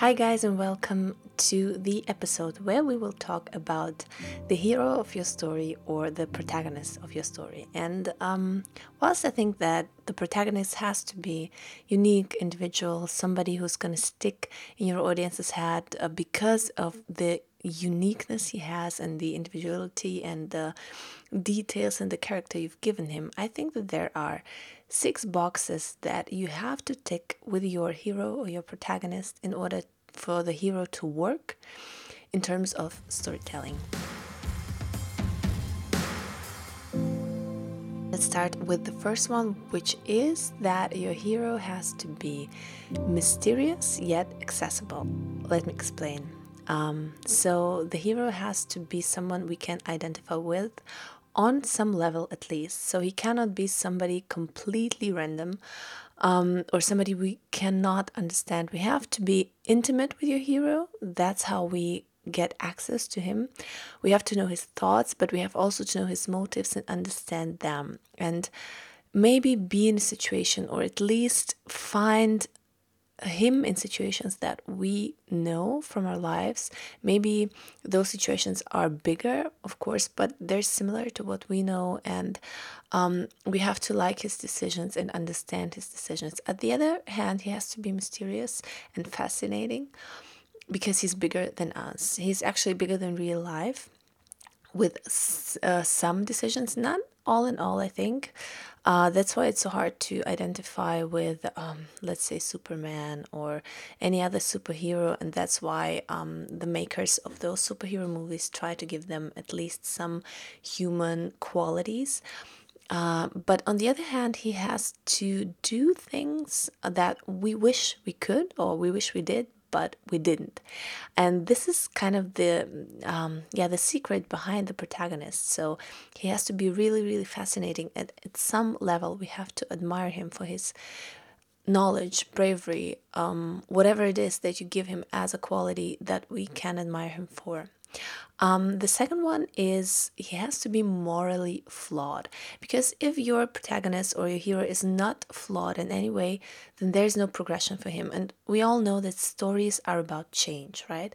Hi, guys, and welcome to the episode where we will talk about the hero of your story or the protagonist of your story. And um, whilst I think that the protagonist has to be unique, individual, somebody who's going to stick in your audience's head uh, because of the uniqueness he has and the individuality and the details and the character you've given him, I think that there are six boxes that you have to tick with your hero or your protagonist in order for the hero to work in terms of storytelling. Let's start with the first one, which is that your hero has to be mysterious yet accessible. Let me explain. Um, so, the hero has to be someone we can identify with on some level at least. So, he cannot be somebody completely random um, or somebody we cannot understand. We have to be intimate with your hero. That's how we get access to him. We have to know his thoughts, but we have also to know his motives and understand them. And maybe be in a situation or at least find him in situations that we know from our lives. Maybe those situations are bigger, of course, but they're similar to what we know, and um, we have to like his decisions and understand his decisions. At the other hand, he has to be mysterious and fascinating because he's bigger than us. He's actually bigger than real life with uh, some decisions, not all in all, I think. Uh, that's why it's so hard to identify with, um, let's say, Superman or any other superhero, and that's why um, the makers of those superhero movies try to give them at least some human qualities. Uh, but on the other hand, he has to do things that we wish we could or we wish we did, but we didn't. And this is kind of the um, yeah the secret behind the protagonist. So he has to be really really fascinating. At at some level, we have to admire him for his knowledge, bravery, um, whatever it is that you give him as a quality that we can admire him for. Um, the second one is he has to be morally flawed because if your protagonist or your hero is not flawed in any way, then there's no progression for him. And we all know that stories are about change, right?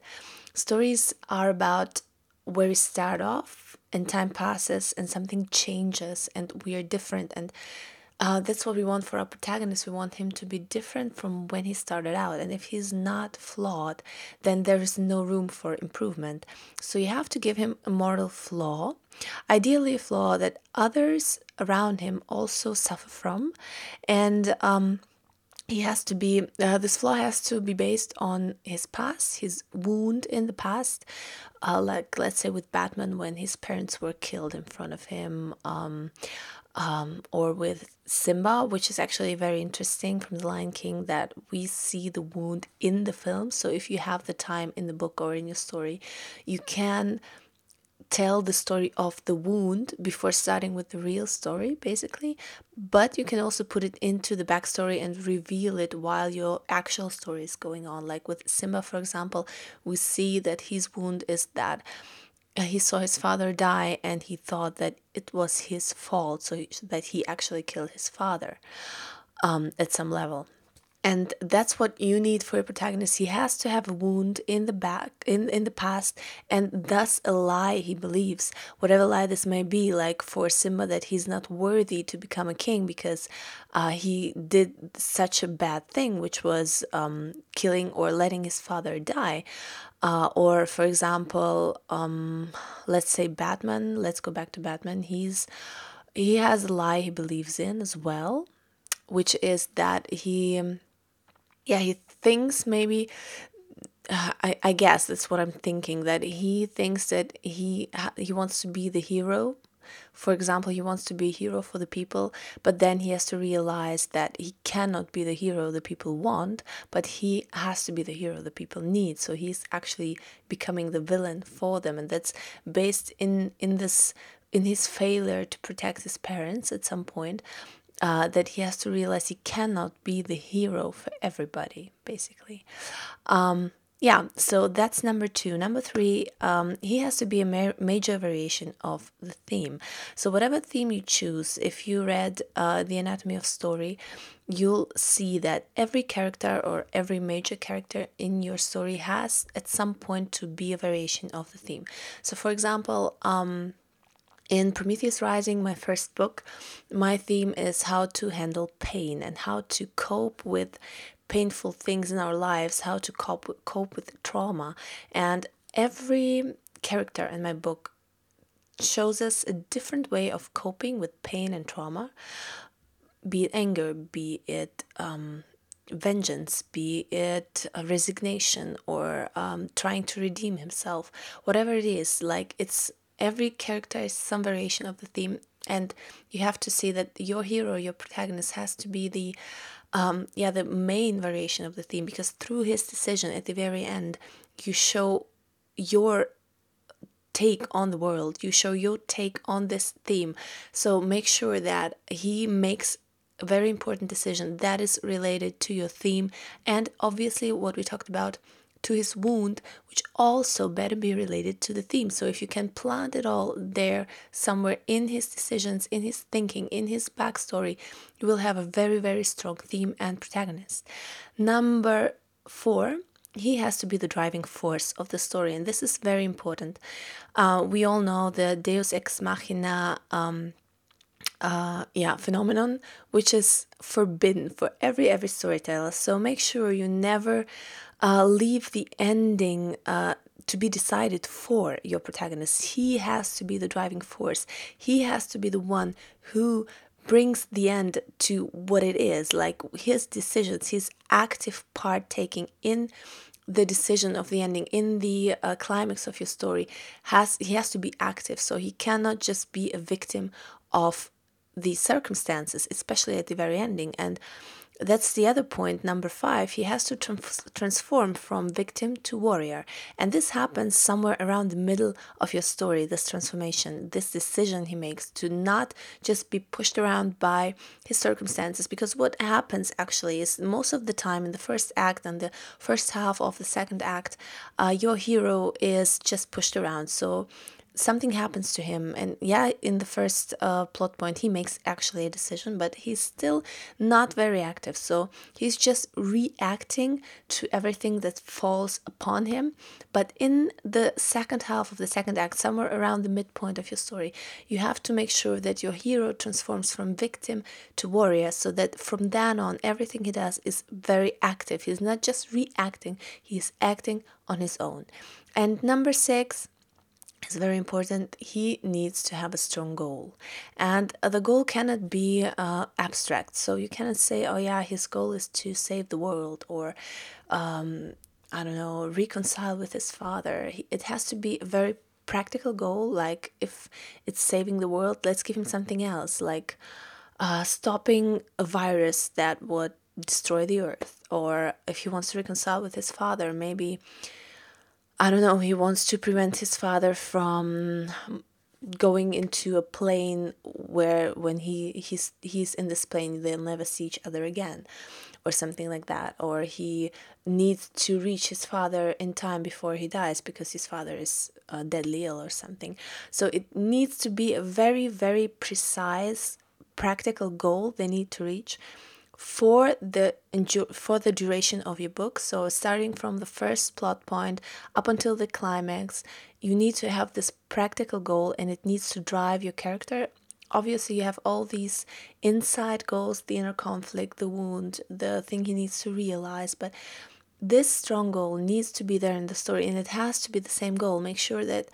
Stories are about where we start off and time passes and something changes and we are different and uh, that's what we want for our protagonist. We want him to be different from when he started out. And if he's not flawed, then there is no room for improvement. So you have to give him a moral flaw, ideally, a flaw that others around him also suffer from. And, um, he has to be uh, this flaw has to be based on his past his wound in the past uh, like let's say with batman when his parents were killed in front of him um, um, or with Simba, which is actually very interesting from The Lion King that we see the wound in the film. So if you have the time in the book or in your story, you can tell the story of the wound before starting with the real story, basically. But you can also put it into the backstory and reveal it while your actual story is going on. Like with Simba, for example, we see that his wound is that he saw his father die and he thought that it was his fault, so that he actually killed his father um, at some level. And that's what you need for a protagonist. He has to have a wound in the back, in, in the past, and thus a lie he believes, whatever lie this may be. Like for Simba, that he's not worthy to become a king because uh, he did such a bad thing, which was um, killing or letting his father die. Uh, or for example, um, let's say Batman. Let's go back to Batman. He's he has a lie he believes in as well, which is that he, yeah, he thinks maybe. Uh, I, I guess that's what I'm thinking that he thinks that he he wants to be the hero for example, he wants to be a hero for the people, but then he has to realize that he cannot be the hero the people want, but he has to be the hero the people need. So he's actually becoming the villain for them, and that's based in in this in his failure to protect his parents at some point uh, that he has to realize he cannot be the hero for everybody, basically. Um, yeah, so that's number two. Number three, um, he has to be a ma- major variation of the theme. So, whatever theme you choose, if you read uh, The Anatomy of Story, you'll see that every character or every major character in your story has at some point to be a variation of the theme. So, for example, um, in Prometheus Rising, my first book, my theme is how to handle pain and how to cope with painful things in our lives, how to cope cope with trauma. And every character in my book shows us a different way of coping with pain and trauma, be it anger, be it um, vengeance, be it resignation or um, trying to redeem himself, whatever it is. Like it's every character is some variation of the theme and you have to see that your hero your protagonist has to be the um, yeah the main variation of the theme because through his decision at the very end you show your take on the world. You show your take on this theme. So make sure that he makes a very important decision that is related to your theme. And obviously what we talked about to his wound, which also better be related to the theme. So if you can plant it all there somewhere in his decisions, in his thinking, in his backstory, you will have a very, very strong theme and protagonist. Number four, he has to be the driving force of the story, and this is very important. Uh, we all know the Deus ex machina. Um, uh, yeah, phenomenon, which is forbidden for every every storyteller. So make sure you never uh, leave the ending uh, to be decided for your protagonist. He has to be the driving force. He has to be the one who brings the end to what it is. Like his decisions, his active part taking in the decision of the ending in the uh, climax of your story has he has to be active so he cannot just be a victim of the circumstances especially at the very ending and that's the other point, number five. He has to trans- transform from victim to warrior. And this happens somewhere around the middle of your story, this transformation, this decision he makes to not just be pushed around by his circumstances. Because what happens actually is most of the time in the first act and the first half of the second act, uh, your hero is just pushed around. So something happens to him and yeah in the first uh, plot point he makes actually a decision but he's still not very active. So he's just reacting to everything that falls upon him. But in the second half of the second act somewhere around the midpoint of your story you have to make sure that your hero transforms from victim to warrior so that from then on everything he does is very active. He's not just reacting he's acting on his own. And number six is very important. He needs to have a strong goal, and uh, the goal cannot be uh, abstract. So you cannot say, "Oh yeah, his goal is to save the world," or um, I don't know, reconcile with his father. It has to be a very practical goal. Like if it's saving the world, let's give him something else, like uh, stopping a virus that would destroy the earth. Or if he wants to reconcile with his father, maybe I don't know, he wants to prevent his father from going into a plane where when he he's he's in this plane they'll never see each other again or something like that. Or he needs to reach his father in time before he dies because his father is uh, deadly ill or something. So it needs to be a very very precise practical goal they need to reach for the for the duration of your book. So starting from the first plot point up until the climax you need to have this practical goal and it needs to drive your character. Obviously you have all these inside goals the inner conflict the wound the thing he needs to realize but this strong goal needs to be there in the story and it has to be the same goal. Make sure that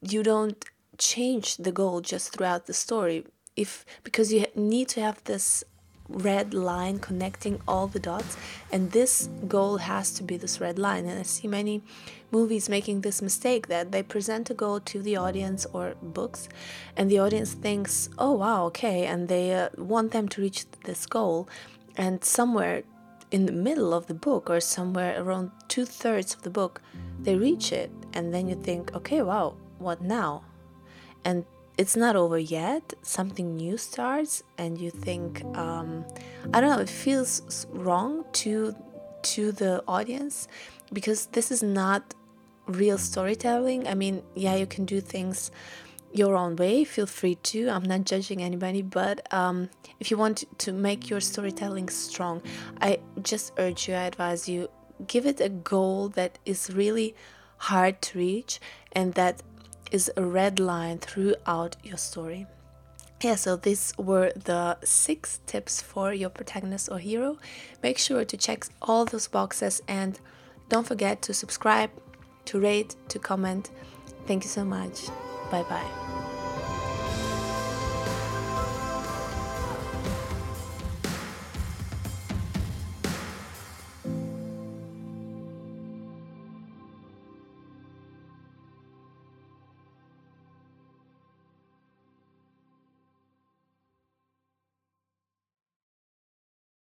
you don't change the goal just throughout the story. If because you need to have this red line connecting all the dots. And this goal has to be this red line. And i see many movies making this mistake that they present a goal to the audience or books and the audience thinks oh wow okay. And they uh, want them to reach this goal. And somewhere in the middle of the book or somewhere around two-thirds of the book they reach it. And then you think okay wow what now? And it's not over yet. Something new starts and you think um, i don't know it feels wrong to to the audience because this is not real storytelling. I mean yeah you can do things your own way. Feel free to. I'm not judging anybody but um, if you want to make your storytelling strong i just urge you i advise you give it a goal that is really hard to reach and that is a red line throughout your story. Yeah, so these were the six tips for your protagonist or hero. Make sure to check all those boxes and don't forget to subscribe, to rate, to comment. Thank you so much. Bye bye.